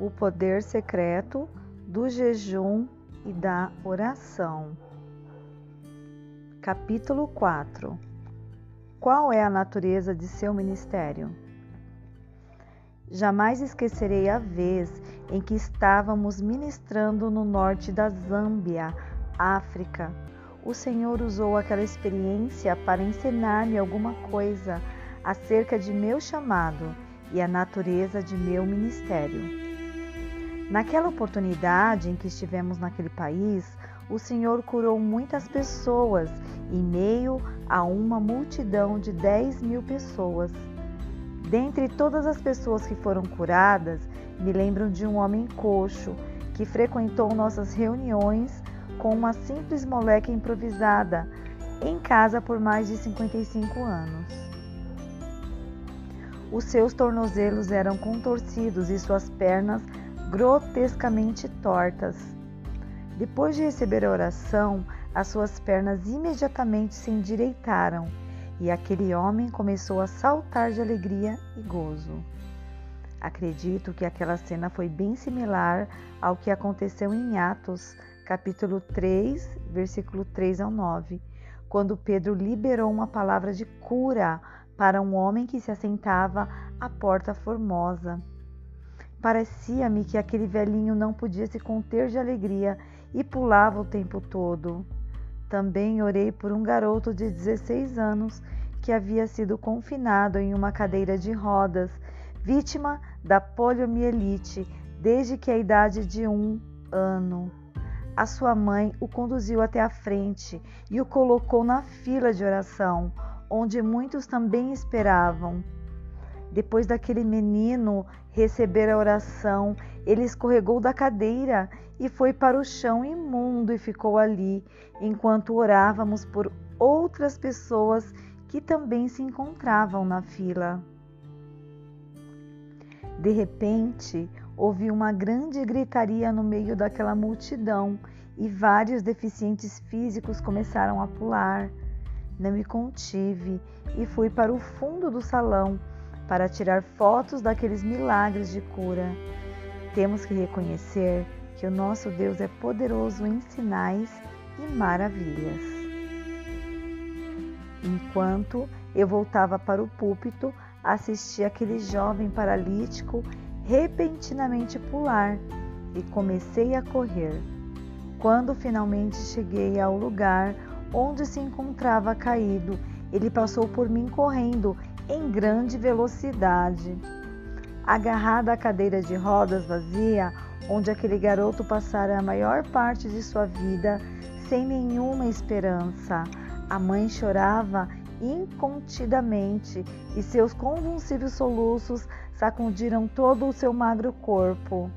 o poder secreto do jejum e da oração. Capítulo 4 Qual é a natureza de seu ministério? Jamais esquecerei a vez em que estávamos ministrando no norte da Zâmbia, África. O Senhor usou aquela experiência para ensinar-me alguma coisa acerca de meu chamado e a natureza de meu ministério. Naquela oportunidade em que estivemos naquele país, o Senhor curou muitas pessoas em meio a uma multidão de 10 mil pessoas. Dentre todas as pessoas que foram curadas, me lembro de um homem coxo que frequentou nossas reuniões com uma simples moleca improvisada em casa por mais de 55 anos. Os seus tornozelos eram contorcidos e suas pernas grotescamente tortas. Depois de receber a oração, as suas pernas imediatamente se endireitaram e aquele homem começou a saltar de alegria e gozo. Acredito que aquela cena foi bem similar ao que aconteceu em Atos, capítulo 3, versículo 3 ao 9, quando Pedro liberou uma palavra de cura para um homem que se assentava à porta formosa. Parecia-me que aquele velhinho não podia se conter de alegria e pulava o tempo todo. Também orei por um garoto de 16 anos que havia sido confinado em uma cadeira de rodas, vítima da poliomielite desde que a idade de um ano. A sua mãe o conduziu até a frente e o colocou na fila de oração, onde muitos também esperavam. Depois daquele menino receber a oração, ele escorregou da cadeira e foi para o chão imundo e ficou ali, enquanto orávamos por outras pessoas que também se encontravam na fila. De repente, houve uma grande gritaria no meio daquela multidão e vários deficientes físicos começaram a pular. Não me contive e fui para o fundo do salão para tirar fotos daqueles milagres de cura. Temos que reconhecer que o nosso Deus é poderoso em sinais e maravilhas. Enquanto eu voltava para o púlpito, assisti aquele jovem paralítico repentinamente pular e comecei a correr. Quando finalmente cheguei ao lugar onde se encontrava caído, ele passou por mim correndo em grande velocidade. Agarrada à cadeira de rodas vazia, onde aquele garoto passara a maior parte de sua vida sem nenhuma esperança, a mãe chorava incontidamente e seus convulsivos soluços sacudiram todo o seu magro corpo.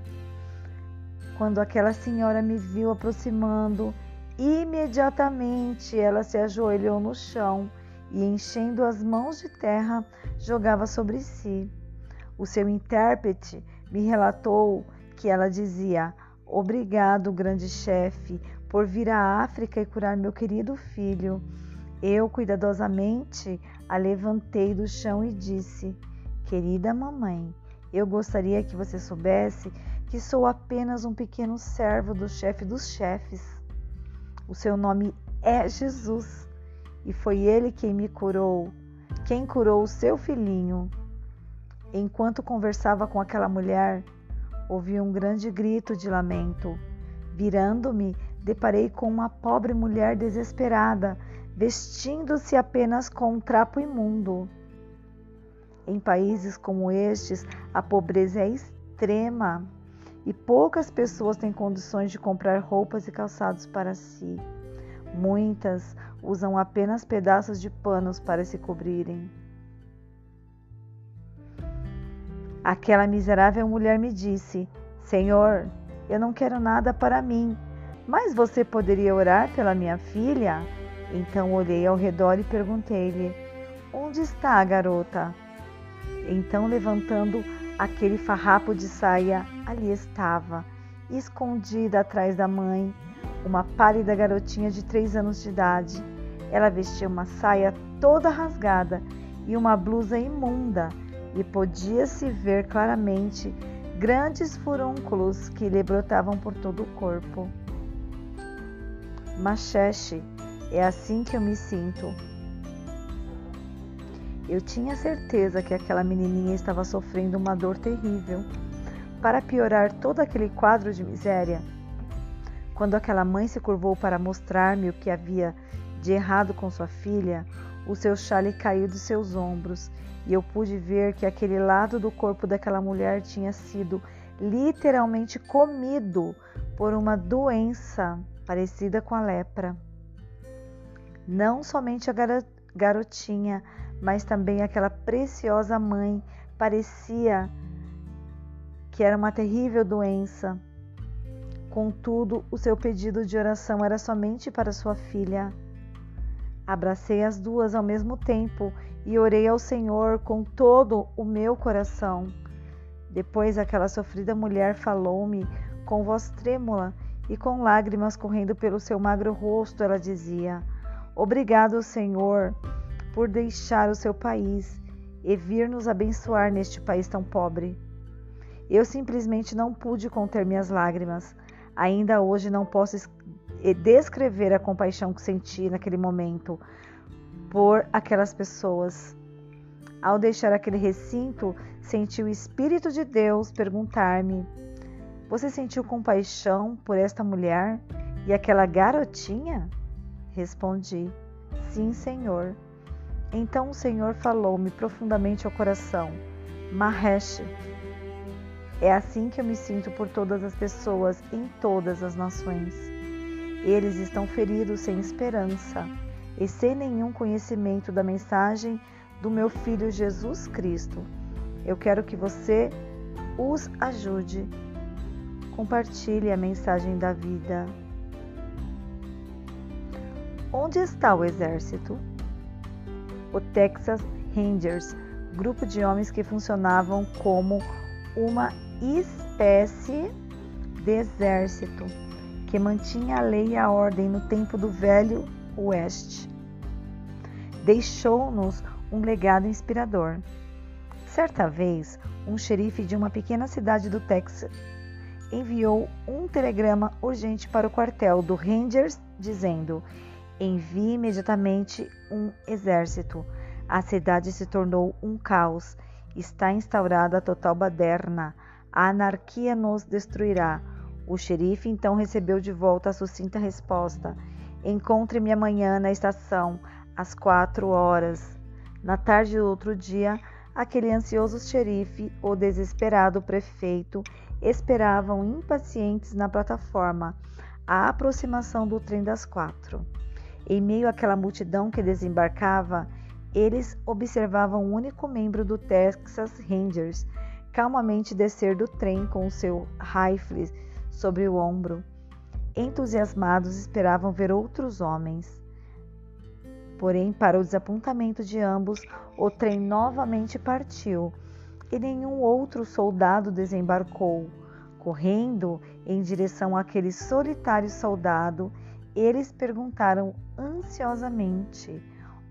Quando aquela senhora me viu aproximando, imediatamente ela se ajoelhou no chão e, enchendo as mãos de terra, jogava sobre si. O seu intérprete me relatou que ela dizia: Obrigado, grande chefe, por vir à África e curar meu querido filho. Eu cuidadosamente a levantei do chão e disse: Querida mamãe, eu gostaria que você soubesse que sou apenas um pequeno servo do chefe dos chefes. O seu nome é Jesus e foi ele quem me curou, quem curou o seu filhinho. Enquanto conversava com aquela mulher, ouvi um grande grito de lamento. Virando-me, deparei com uma pobre mulher desesperada, vestindo-se apenas com um trapo imundo. Em países como estes, a pobreza é extrema e poucas pessoas têm condições de comprar roupas e calçados para si. Muitas usam apenas pedaços de panos para se cobrirem. Aquela miserável mulher me disse: Senhor, eu não quero nada para mim, mas você poderia orar pela minha filha? Então olhei ao redor e perguntei-lhe: Onde está a garota? Então, levantando aquele farrapo de saia, ali estava, escondida atrás da mãe, uma pálida garotinha de três anos de idade. Ela vestia uma saia toda rasgada e uma blusa imunda, e podia-se ver claramente grandes furúnculos que lhe brotavam por todo o corpo. Macheche, é assim que eu me sinto. Eu tinha certeza que aquela menininha estava sofrendo uma dor terrível. Para piorar todo aquele quadro de miséria, quando aquela mãe se curvou para mostrar-me o que havia de errado com sua filha, o seu chale caiu de seus ombros e eu pude ver que aquele lado do corpo daquela mulher tinha sido literalmente comido por uma doença parecida com a lepra. Não somente a garotinha, mas também aquela preciosa mãe parecia que era uma terrível doença. Contudo, o seu pedido de oração era somente para sua filha. Abracei as duas ao mesmo tempo e orei ao Senhor com todo o meu coração. Depois, aquela sofrida mulher falou-me com voz trêmula e com lágrimas correndo pelo seu magro rosto, ela dizia: Obrigado, Senhor, por deixar o seu país e vir nos abençoar neste país tão pobre. Eu simplesmente não pude conter minhas lágrimas. Ainda hoje não posso descrever a compaixão que senti naquele momento por aquelas pessoas. Ao deixar aquele recinto, senti o Espírito de Deus perguntar-me: Você sentiu compaixão por esta mulher e aquela garotinha? Respondi: Sim, Senhor. Então o Senhor falou-me profundamente ao coração: Mahesh, é assim que eu me sinto por todas as pessoas em todas as nações. Eles estão feridos sem esperança e sem nenhum conhecimento da mensagem do meu Filho Jesus Cristo. Eu quero que você os ajude. Compartilhe a mensagem da vida. Onde está o exército? O Texas Rangers, grupo de homens que funcionavam como uma espécie de exército que mantinha a lei e a ordem no tempo do Velho Oeste. Deixou-nos um legado inspirador. Certa vez, um xerife de uma pequena cidade do Texas enviou um telegrama urgente para o quartel do Rangers dizendo: Envie imediatamente um exército. A cidade se tornou um caos Está instaurada a total baderna. A anarquia nos destruirá. O xerife então recebeu de volta a sucinta resposta: Encontre-me amanhã na estação, às quatro horas. Na tarde do outro dia, aquele ansioso xerife, o desesperado prefeito, esperavam impacientes na plataforma a aproximação do trem das quatro. Em meio àquela multidão que desembarcava, eles observavam o único membro do Texas Rangers calmamente descer do trem com seu rifle sobre o ombro. Entusiasmados esperavam ver outros homens. Porém, para o desapontamento de ambos, o trem novamente partiu e nenhum outro soldado desembarcou. Correndo em direção àquele solitário soldado, eles perguntaram ansiosamente: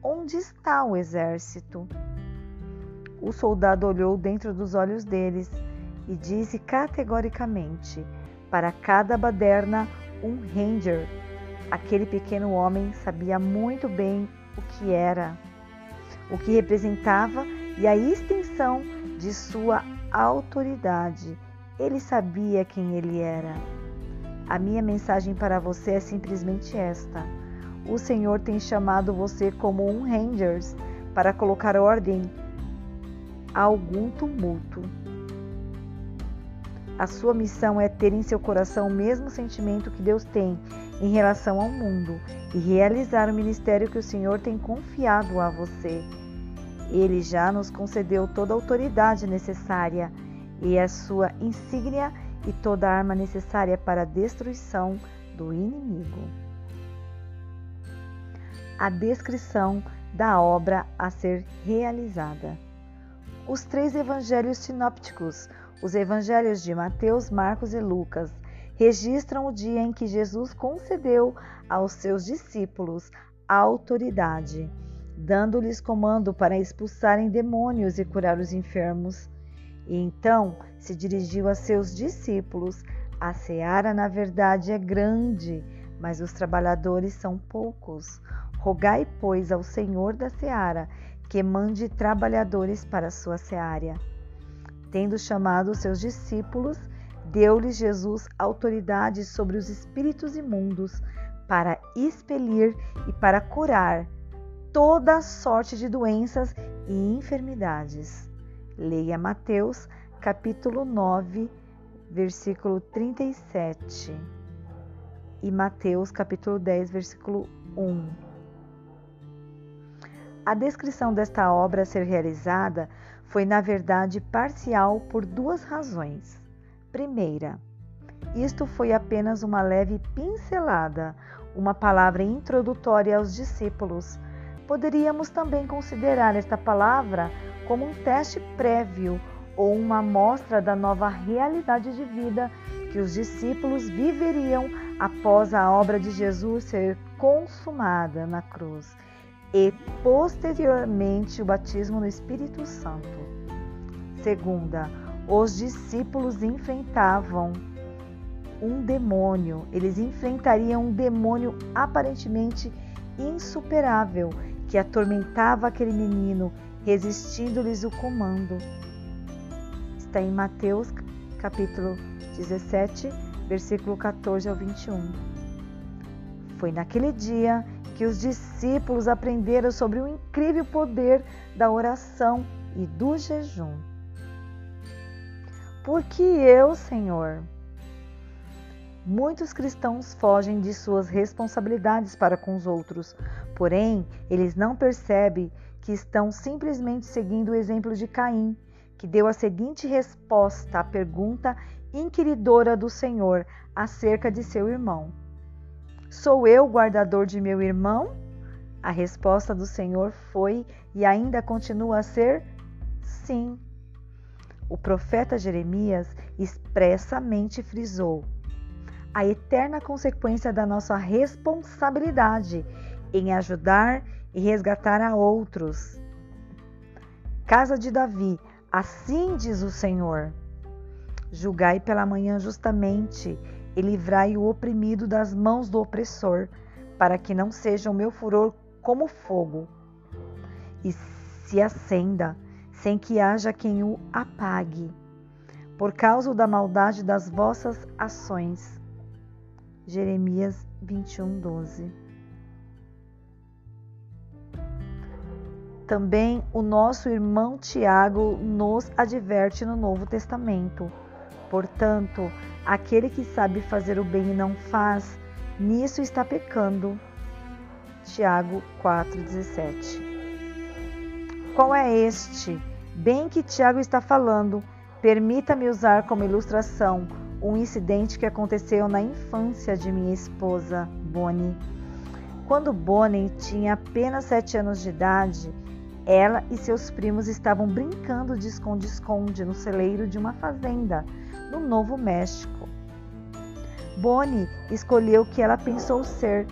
Onde está o exército? O soldado olhou dentro dos olhos deles e disse categoricamente: Para cada baderna, um ranger. Aquele pequeno homem sabia muito bem o que era, o que representava e a extensão de sua autoridade. Ele sabia quem ele era. A minha mensagem para você é simplesmente esta o Senhor tem chamado você como um Rangers para colocar ordem algum tumulto. A sua missão é ter em seu coração o mesmo sentimento que Deus tem em relação ao mundo e realizar o ministério que o Senhor tem confiado a você. Ele já nos concedeu toda a autoridade necessária e a sua insígnia e toda a arma necessária para a destruição do inimigo a descrição da obra a ser realizada. Os três evangelhos sinópticos, os evangelhos de Mateus, Marcos e Lucas, registram o dia em que Jesus concedeu aos seus discípulos autoridade, dando-lhes comando para expulsarem demônios e curar os enfermos. E então se dirigiu a seus discípulos: A seara, na verdade, é grande, mas os trabalhadores são poucos. Rogai, pois, ao Senhor da seara que mande trabalhadores para sua seara. Tendo chamado seus discípulos, deu-lhes Jesus autoridade sobre os espíritos imundos para expelir e para curar toda sorte de doenças e enfermidades. Leia Mateus, capítulo 9, versículo 37 e Mateus, capítulo 10, versículo 1. A descrição desta obra a ser realizada foi, na verdade, parcial por duas razões. Primeira, isto foi apenas uma leve pincelada, uma palavra introdutória aos discípulos. Poderíamos também considerar esta palavra como um teste prévio ou uma amostra da nova realidade de vida que os discípulos viveriam após a obra de Jesus ser consumada na cruz e posteriormente o batismo no Espírito Santo. Segunda, os discípulos enfrentavam um demônio, eles enfrentariam um demônio aparentemente insuperável que atormentava aquele menino, resistindo-lhes o comando. Está em Mateus capítulo 17, versículo 14 ao 21. Foi naquele dia que os discípulos aprenderam sobre o incrível poder da oração e do jejum. Porque eu, Senhor, Muitos cristãos fogem de suas responsabilidades para com os outros, porém, eles não percebem que estão simplesmente seguindo o exemplo de Caim, que deu a seguinte resposta à pergunta inquiridora do Senhor acerca de seu irmão: Sou eu guardador de meu irmão? A resposta do Senhor foi e ainda continua a ser sim. O profeta Jeremias expressamente frisou a eterna consequência da nossa responsabilidade em ajudar e resgatar a outros. Casa de Davi, assim diz o Senhor: Julgai pela manhã justamente e livrai o oprimido das mãos do opressor, para que não seja o meu furor como fogo, e se acenda, sem que haja quem o apague, por causa da maldade das vossas ações. Jeremias 21, 12. Também o nosso irmão Tiago nos adverte no Novo Testamento. Portanto, aquele que sabe fazer o bem e não faz, nisso está pecando. Tiago 4,17. Qual é este bem que Tiago está falando? Permita-me usar como ilustração um incidente que aconteceu na infância de minha esposa, Bonnie. Quando Bonnie tinha apenas sete anos de idade, ela e seus primos estavam brincando de esconde-esconde no celeiro de uma fazenda no Novo México. Bonnie escolheu o que ela pensou ser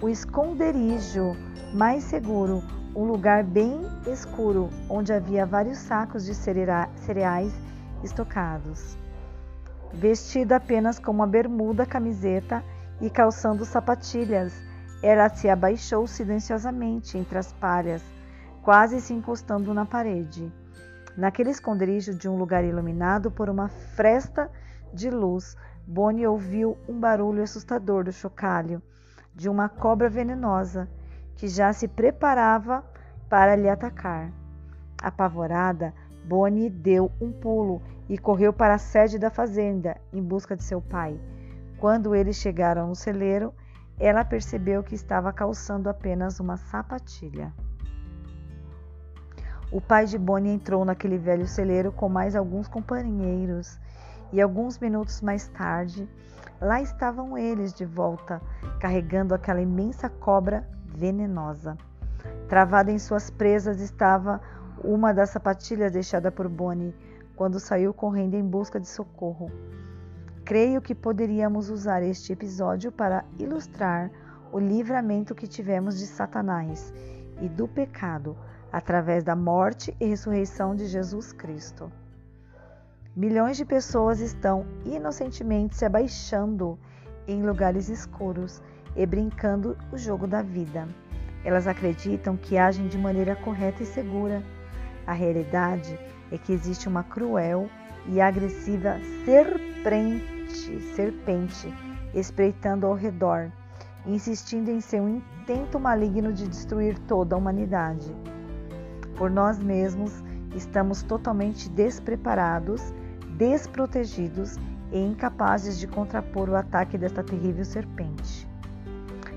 o esconderijo mais seguro, um lugar bem escuro onde havia vários sacos de cereais estocados. Vestida apenas com uma bermuda, camiseta e calçando sapatilhas, ela se abaixou silenciosamente entre as palhas quase se encostando na parede. Naquele esconderijo de um lugar iluminado por uma fresta de luz, Bonnie ouviu um barulho assustador do chocalho de uma cobra venenosa que já se preparava para lhe atacar. Apavorada, Bonnie deu um pulo e correu para a sede da fazenda em busca de seu pai. Quando eles chegaram no celeiro, ela percebeu que estava calçando apenas uma sapatilha. O pai de Bonnie entrou naquele velho celeiro com mais alguns companheiros, e alguns minutos mais tarde, lá estavam eles de volta, carregando aquela imensa cobra venenosa. Travada em suas presas estava uma das sapatilhas deixada por Bonnie quando saiu correndo em busca de socorro. Creio que poderíamos usar este episódio para ilustrar o livramento que tivemos de Satanás e do pecado através da morte e ressurreição de Jesus Cristo. Milhões de pessoas estão inocentemente se abaixando em lugares escuros e brincando o jogo da vida. Elas acreditam que agem de maneira correta e segura. A realidade é que existe uma cruel e agressiva serpente, serpente espreitando ao redor, insistindo em seu intento maligno de destruir toda a humanidade. Por nós mesmos, estamos totalmente despreparados, desprotegidos e incapazes de contrapor o ataque desta terrível serpente.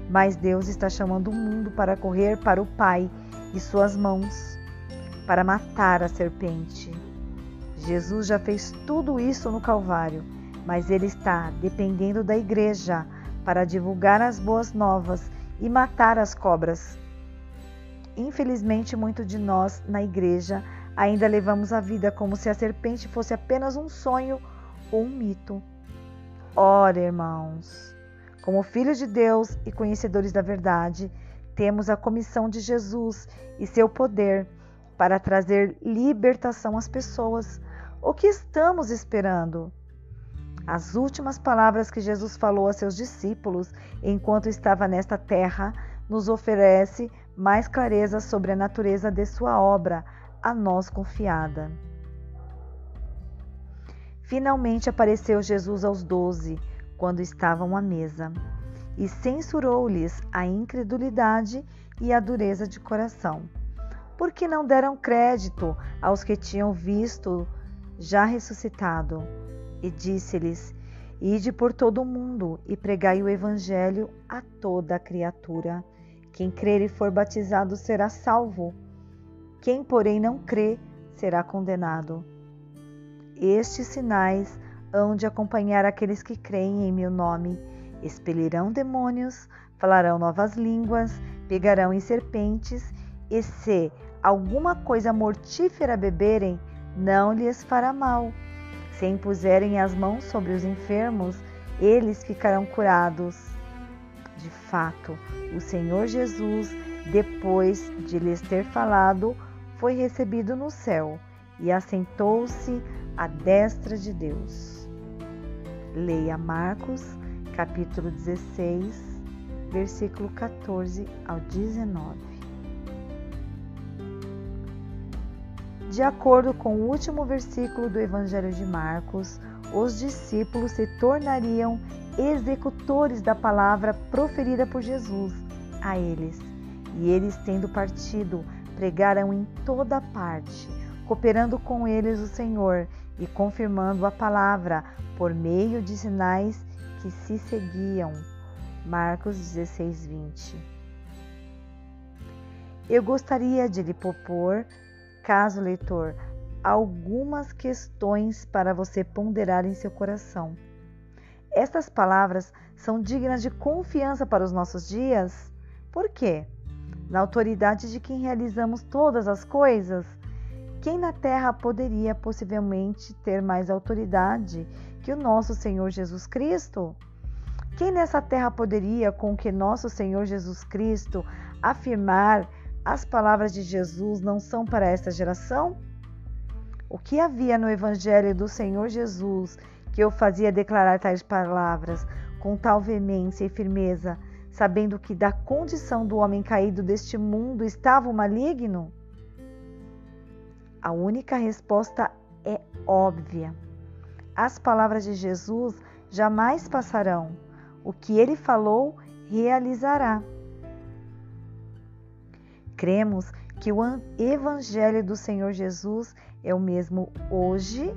Mas Deus está chamando o mundo para correr para o Pai e suas mãos, para matar a serpente. Jesus já fez tudo isso no Calvário, mas ele está dependendo da igreja para divulgar as boas novas e matar as cobras. Infelizmente, muito de nós na igreja ainda levamos a vida como se a serpente fosse apenas um sonho ou um mito. Ora, irmãos, como filhos de Deus e conhecedores da verdade, temos a comissão de Jesus e seu poder para trazer libertação às pessoas. O que estamos esperando? As últimas palavras que Jesus falou a seus discípulos enquanto estava nesta terra nos oferece mais clareza sobre a natureza de sua obra a nós confiada. Finalmente apareceu Jesus aos doze, quando estavam à mesa, e censurou-lhes a incredulidade e a dureza de coração, porque não deram crédito aos que tinham visto já ressuscitado. E disse-lhes: Ide por todo o mundo e pregai o evangelho a toda criatura. Quem crer e for batizado será salvo. Quem, porém, não crê será condenado. Estes sinais hão de acompanhar aqueles que creem em meu nome. Expelirão demônios, falarão novas línguas, pegarão em serpentes, e se alguma coisa mortífera beberem, não lhes fará mal. Se impuserem as mãos sobre os enfermos, eles ficarão curados. De fato, o Senhor Jesus, depois de lhes ter falado, foi recebido no céu e assentou-se à destra de Deus. Leia Marcos, capítulo 16, versículo 14 ao 19. De acordo com o último versículo do Evangelho de Marcos, os discípulos se tornariam executores da palavra proferida por Jesus a eles. E eles, tendo partido, pregaram em toda parte cooperando com eles o Senhor e confirmando a palavra por meio de sinais que se seguiam. Marcos 16, 20. Eu gostaria de lhe propor, caso leitor, algumas questões para você ponderar em seu coração. Estas palavras são dignas de confiança para os nossos dias? Por quê? Na autoridade de quem realizamos todas as coisas? Quem na terra poderia possivelmente ter mais autoridade que o nosso Senhor Jesus Cristo? Quem nessa terra poderia, com que nosso Senhor Jesus Cristo, afirmar as palavras de Jesus não são para esta geração? O que havia no Evangelho do Senhor Jesus que eu fazia declarar tais palavras com tal veemência e firmeza, sabendo que da condição do homem caído deste mundo estava o maligno? A única resposta é óbvia. As palavras de Jesus jamais passarão. O que ele falou realizará. Cremos que o Evangelho do Senhor Jesus é o mesmo hoje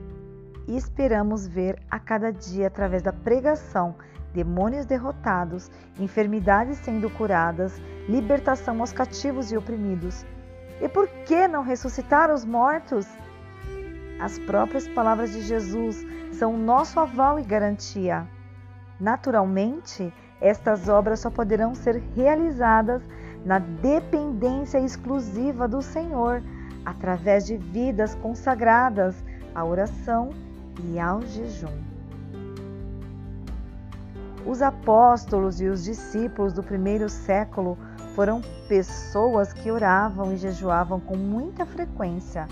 e esperamos ver a cada dia, através da pregação, demônios derrotados, enfermidades sendo curadas, libertação aos cativos e oprimidos e por que não ressuscitar os mortos? As próprias palavras de Jesus são o nosso aval e garantia. Naturalmente, estas obras só poderão ser realizadas na dependência exclusiva do Senhor, através de vidas consagradas à oração e ao jejum. Os apóstolos e os discípulos do primeiro século foram pessoas que oravam e jejuavam com muita frequência.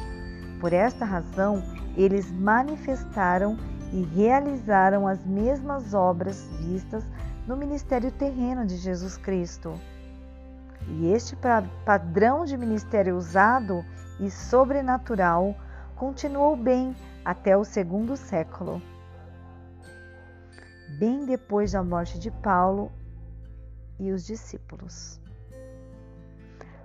Por esta razão, eles manifestaram e realizaram as mesmas obras vistas no ministério terreno de Jesus Cristo. E este padrão de ministério usado e sobrenatural continuou bem até o segundo século. Bem depois da morte de Paulo e os discípulos.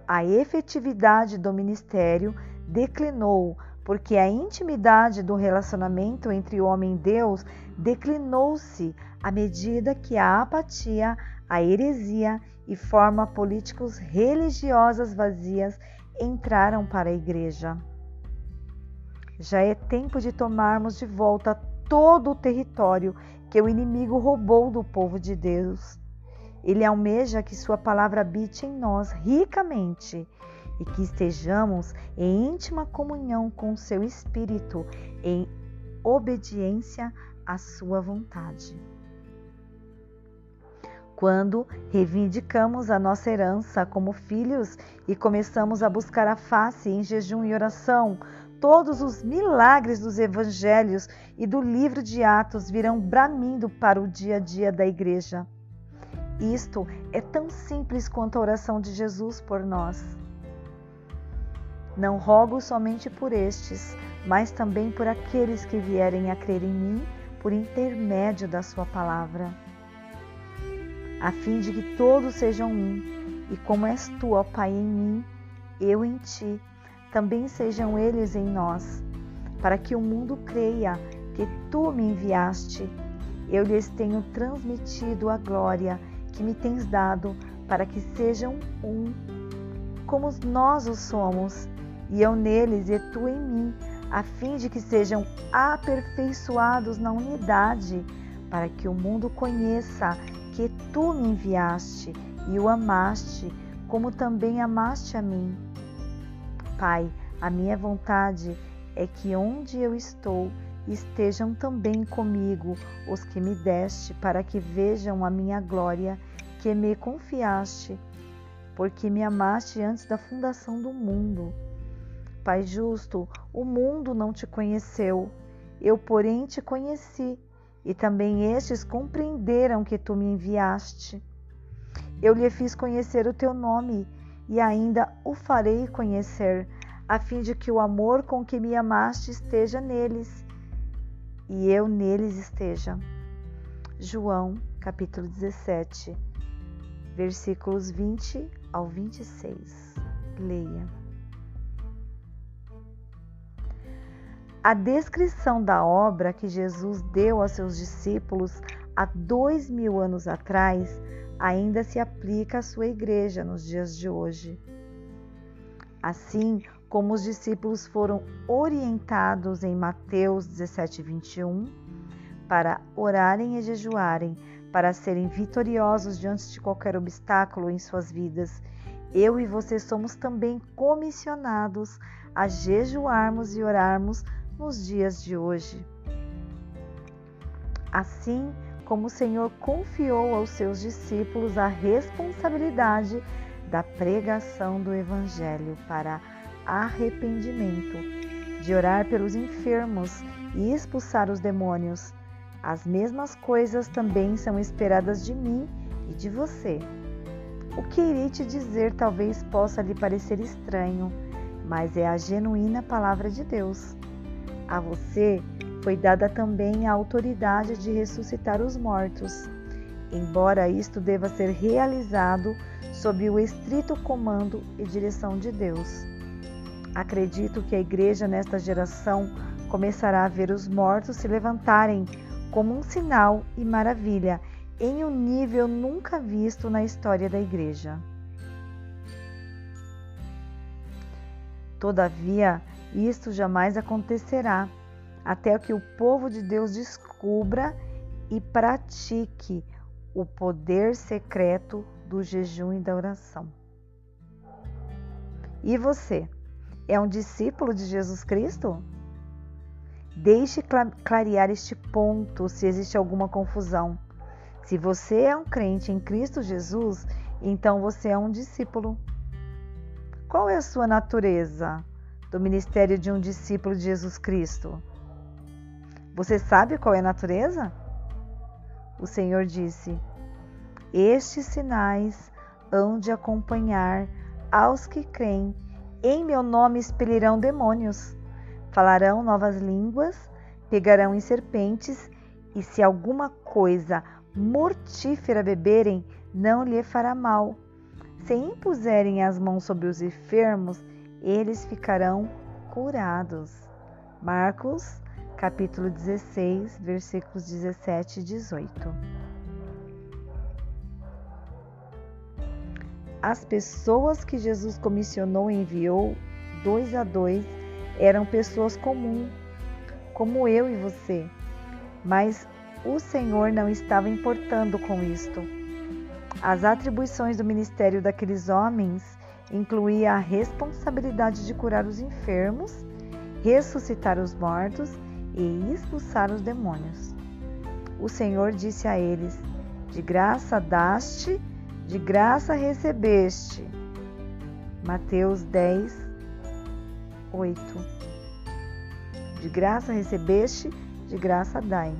A efetividade do ministério declinou porque a intimidade do relacionamento entre homem e Deus declinou-se à medida que a apatia, a heresia e forma políticos religiosas vazias entraram para a igreja. Já é tempo de tomarmos de volta todo o território que o inimigo roubou do povo de Deus. Ele almeja que sua palavra habite em nós ricamente e que estejamos em íntima comunhão com seu Espírito, em obediência à sua vontade. Quando reivindicamos a nossa herança como filhos e começamos a buscar a face em jejum e oração, todos os milagres dos evangelhos e do livro de Atos virão bramindo para o dia a dia da igreja. Isto é tão simples quanto a oração de Jesus por nós. Não rogo somente por estes, mas também por aqueles que vierem a crer em mim por intermédio da Sua palavra, a fim de que todos sejam um, e como és tu, ó Pai, em mim, eu em ti, também sejam eles em nós, para que o mundo creia que tu me enviaste. Eu lhes tenho transmitido a glória que me tens dado, para que sejam um, como nós o somos e eu neles e tu em mim, a fim de que sejam aperfeiçoados na unidade, para que o mundo conheça que tu me enviaste e o amaste, como também amaste a mim. Pai, a minha vontade é que onde eu estou estejam também comigo os que me deste, para que vejam a minha glória que me confiaste, porque me amaste antes da fundação do mundo. Pai justo, o mundo não te conheceu, eu, porém, te conheci, e também estes compreenderam que tu me enviaste. Eu lhe fiz conhecer o teu nome, e ainda o farei conhecer, a fim de que o amor com que me amaste esteja neles, e eu neles esteja. João, capítulo 17, versículos 20 ao 26. Leia. A descrição da obra que Jesus deu aos seus discípulos há dois mil anos atrás ainda se aplica à sua igreja nos dias de hoje. Assim como os discípulos foram orientados em Mateus 17, 21, para orarem e jejuarem, para serem vitoriosos diante de qualquer obstáculo em suas vidas, eu e você somos também comissionados a jejuarmos e orarmos nos dias de hoje. Assim como o Senhor confiou aos seus discípulos a responsabilidade da pregação do Evangelho para arrependimento, de orar pelos enfermos e expulsar os demônios, as mesmas coisas também são esperadas de mim e de você. O que irei te dizer talvez possa lhe parecer estranho, mas é a genuína palavra de Deus. A você foi dada também a autoridade de ressuscitar os mortos, embora isto deva ser realizado sob o estrito comando e direção de Deus. Acredito que a igreja nesta geração começará a ver os mortos se levantarem como um sinal e maravilha em um nível nunca visto na história da igreja. Todavia, isto jamais acontecerá até que o povo de Deus descubra e pratique o poder secreto do jejum e da oração. E você, é um discípulo de Jesus Cristo? Deixe clarear este ponto se existe alguma confusão. Se você é um crente em Cristo Jesus, então você é um discípulo. Qual é a sua natureza? do ministério de um discípulo de Jesus Cristo? Você sabe qual é a natureza? O Senhor disse: Estes sinais hão de acompanhar aos que creem. Em meu nome expelirão demônios, falarão novas línguas, pegarão em serpentes, e se alguma coisa mortífera beberem, não lhe fará mal. Se impuserem as mãos sobre os enfermos, eles ficarão curados. Marcos, capítulo 16, versículos 17 e 18. As pessoas que Jesus comissionou e enviou, dois a dois, eram pessoas comuns, como eu e você. Mas o Senhor não estava importando com isto. As atribuições do ministério daqueles homens incluía a responsabilidade de curar os enfermos, ressuscitar os mortos e expulsar os demônios. O Senhor disse a eles: De graça daste, de graça recebeste. Mateus 10, 8. De graça recebeste, de graça dai.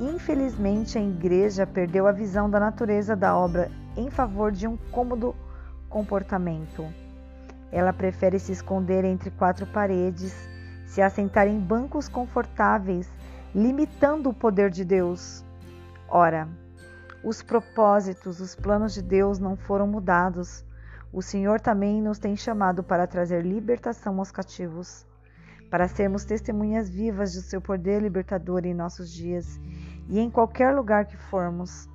Infelizmente, a igreja perdeu a visão da natureza da obra em favor de um cômodo comportamento. Ela prefere se esconder entre quatro paredes, se assentar em bancos confortáveis, limitando o poder de Deus. Ora, os propósitos, os planos de Deus não foram mudados. O Senhor também nos tem chamado para trazer libertação aos cativos, para sermos testemunhas vivas do seu poder libertador em nossos dias e em qualquer lugar que formos.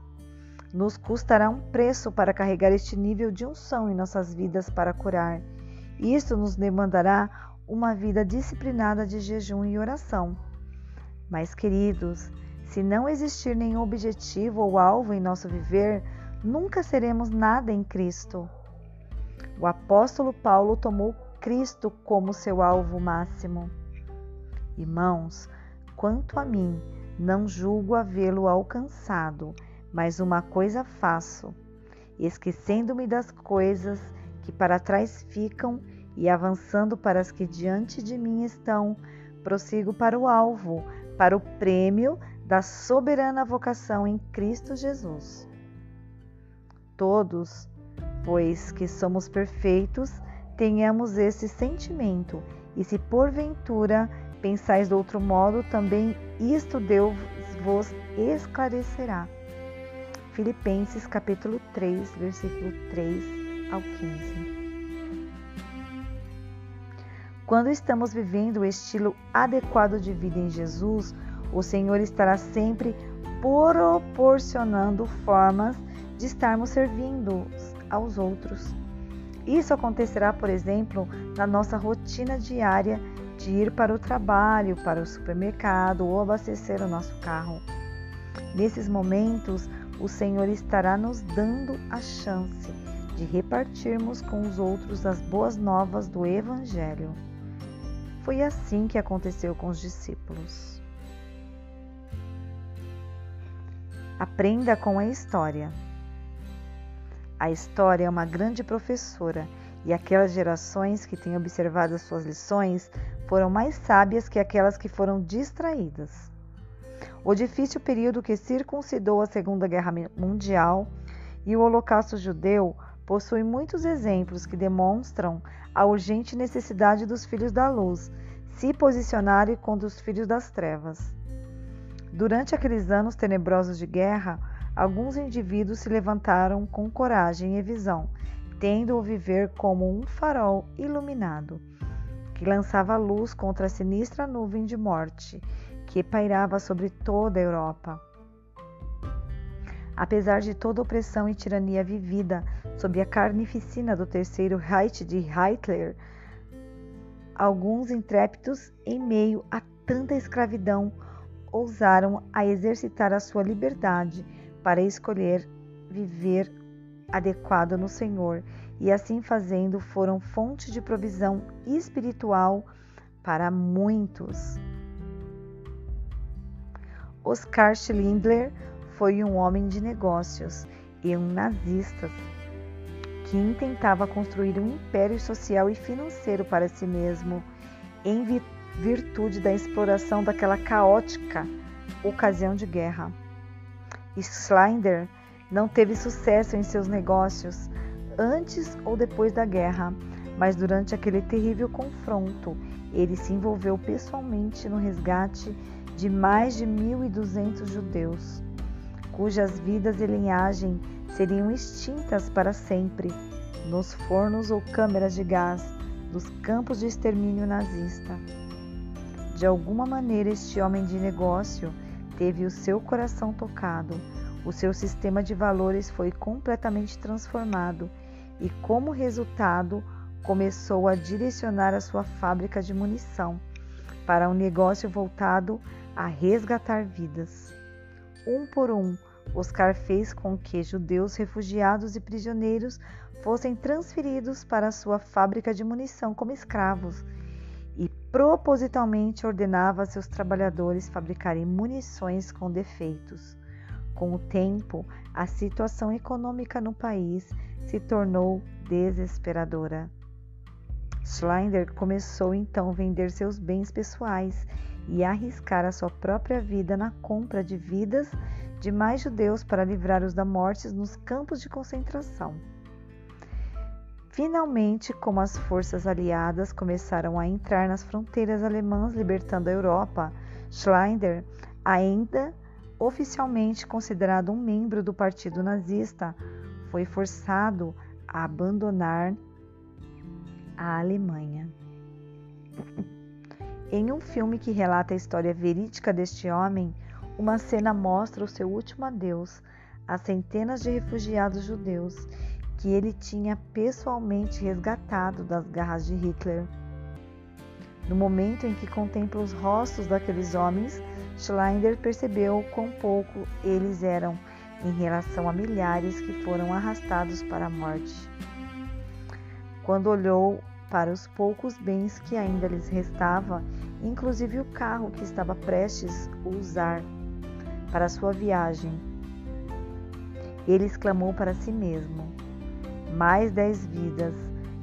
Nos custará um preço para carregar este nível de unção em nossas vidas para curar. Isso nos demandará uma vida disciplinada de jejum e oração. Mas, queridos, se não existir nenhum objetivo ou alvo em nosso viver, nunca seremos nada em Cristo. O apóstolo Paulo tomou Cristo como seu alvo máximo. Irmãos, quanto a mim, não julgo havê-lo alcançado mas uma coisa faço, esquecendo-me das coisas que para trás ficam e avançando para as que diante de mim estão, prossigo para o alvo, para o prêmio da soberana vocação em Cristo Jesus. Todos, pois que somos perfeitos, tenhamos esse sentimento, e se porventura pensais de outro modo, também isto Deus vos esclarecerá. Filipenses capítulo 3, versículo 3 ao 15. Quando estamos vivendo o estilo adequado de vida em Jesus, o Senhor estará sempre proporcionando formas de estarmos servindo aos outros. Isso acontecerá, por exemplo, na nossa rotina diária de ir para o trabalho, para o supermercado ou abastecer o nosso carro. Nesses momentos, o Senhor estará nos dando a chance de repartirmos com os outros as boas novas do Evangelho. Foi assim que aconteceu com os discípulos. Aprenda com a história. A história é uma grande professora e aquelas gerações que têm observado as suas lições foram mais sábias que aquelas que foram distraídas. O difícil período que circuncidou a Segunda Guerra Mundial e o Holocausto Judeu possui muitos exemplos que demonstram a urgente necessidade dos filhos da luz se posicionarem contra os filhos das trevas. Durante aqueles anos tenebrosos de guerra, alguns indivíduos se levantaram com coragem e visão, tendo o viver como um farol iluminado, que lançava luz contra a sinistra nuvem de morte que pairava sobre toda a Europa. Apesar de toda opressão e tirania vivida sob a carnificina do terceiro Reich de Hitler, alguns intrépidos, em meio a tanta escravidão, ousaram a exercitar a sua liberdade para escolher viver adequado no Senhor e assim fazendo foram fonte de provisão espiritual para muitos. Oscar Schindler foi um homem de negócios e um nazista que intentava construir um império social e financeiro para si mesmo, virtude da exploração daquela caótica ocasião de guerra. Schleider não teve sucesso em seus negócios antes ou depois da guerra, mas durante aquele terrível confronto, ele se envolveu pessoalmente no resgate de mais de 1.200 judeus, cujas vidas e linhagem seriam extintas para sempre nos fornos ou câmeras de gás dos campos de extermínio nazista. De alguma maneira, este homem de negócio teve o seu coração tocado, o seu sistema de valores foi completamente transformado e, como resultado, começou a direcionar a sua fábrica de munição para um negócio voltado a resgatar vidas. Um por um, Oscar fez com que judeus refugiados e prisioneiros fossem transferidos para sua fábrica de munição como escravos e propositalmente ordenava a seus trabalhadores fabricarem munições com defeitos. Com o tempo, a situação econômica no país se tornou desesperadora. Schleider começou então a vender seus bens pessoais e arriscar a sua própria vida na compra de vidas de mais judeus para livrar-os da morte nos campos de concentração. Finalmente, como as forças aliadas começaram a entrar nas fronteiras alemãs libertando a Europa, Schleider, ainda oficialmente considerado um membro do Partido Nazista, foi forçado a abandonar a Alemanha. Em um filme que relata a história verídica deste homem, uma cena mostra o seu último adeus a centenas de refugiados judeus que ele tinha pessoalmente resgatado das garras de Hitler. No momento em que contempla os rostos daqueles homens, Schleider percebeu quão pouco eles eram em relação a milhares que foram arrastados para a morte. Quando olhou para os poucos bens que ainda lhes restava, inclusive o carro que estava prestes a usar para sua viagem, ele exclamou para si mesmo: mais dez vidas.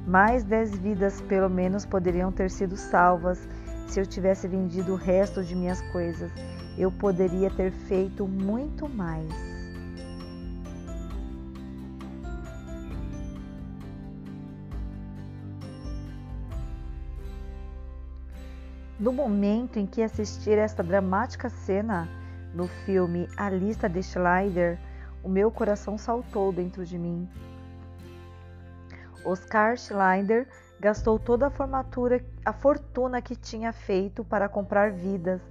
Mais dez vidas, pelo menos, poderiam ter sido salvas se eu tivesse vendido o resto de minhas coisas. Eu poderia ter feito muito mais. No momento em que assistir esta dramática cena no filme A Lista de Schleider, o meu coração saltou dentro de mim. Oscar Schleider gastou toda a formatura, a fortuna que tinha feito para comprar vidas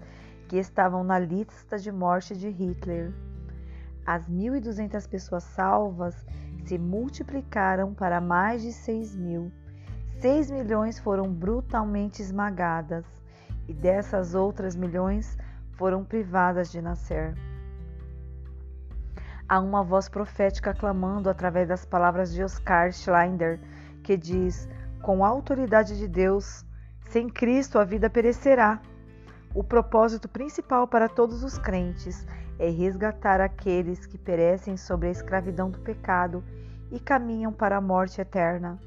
que estavam na lista de morte de Hitler. As 1.200 pessoas salvas se multiplicaram para mais de 6 mil. 6 milhões foram brutalmente esmagadas e dessas outras milhões foram privadas de nascer. Há uma voz profética clamando através das palavras de Oscar Schleider, que diz: Com a autoridade de Deus, sem Cristo a vida perecerá. O propósito principal para todos os crentes é resgatar aqueles que perecem sobre a escravidão do pecado e caminham para a morte eterna.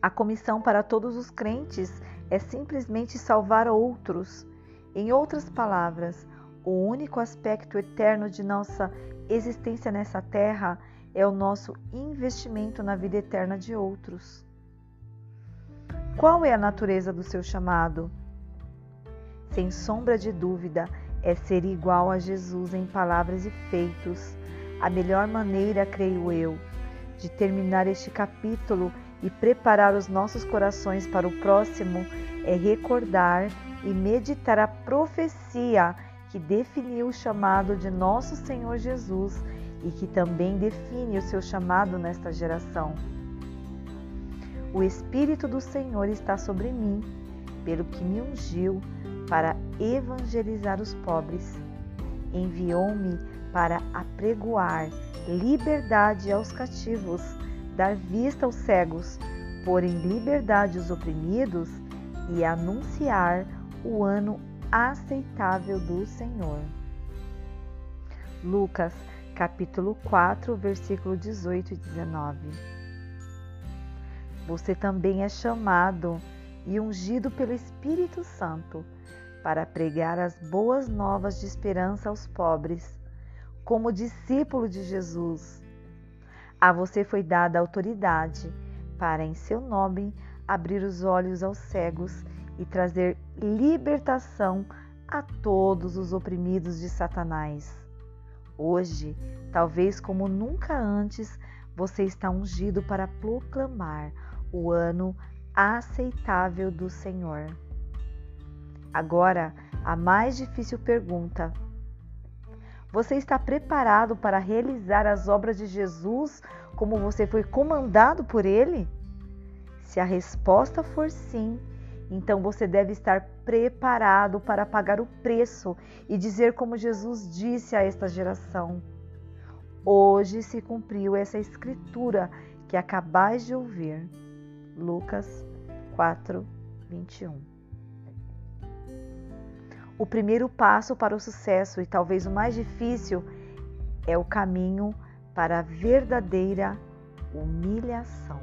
A comissão para todos os crentes é simplesmente salvar outros. Em outras palavras, o único aspecto eterno de nossa existência nessa terra é o nosso investimento na vida eterna de outros. Qual é a natureza do seu chamado? Sem sombra de dúvida, é ser igual a Jesus em palavras e feitos. A melhor maneira, creio eu, de terminar este capítulo e preparar os nossos corações para o próximo é recordar e meditar a profecia que definiu o chamado de nosso Senhor Jesus e que também define o seu chamado nesta geração. O Espírito do Senhor está sobre mim, pelo que me ungiu para evangelizar os pobres. Enviou-me para apregoar liberdade aos cativos, dar vista aos cegos, pôr em liberdade os oprimidos e anunciar o ano aceitável do Senhor. Lucas, capítulo 4, versículo 18 e 19. Você também é chamado e ungido pelo Espírito Santo para pregar as boas novas de esperança aos pobres, como discípulo de Jesus. A você foi dada autoridade para, em seu nome, abrir os olhos aos cegos e trazer libertação a todos os oprimidos de Satanás. Hoje, talvez como nunca antes, você está ungido para proclamar o ano aceitável do Senhor. Agora, a mais difícil pergunta: Você está preparado para realizar as obras de Jesus como você foi comandado por Ele? Se a resposta for sim, então você deve estar preparado para pagar o preço e dizer como Jesus disse a esta geração: Hoje se cumpriu essa escritura que acabais de ouvir. Lucas 4, 21. O primeiro passo para o sucesso e talvez o mais difícil é o caminho para a verdadeira humilhação.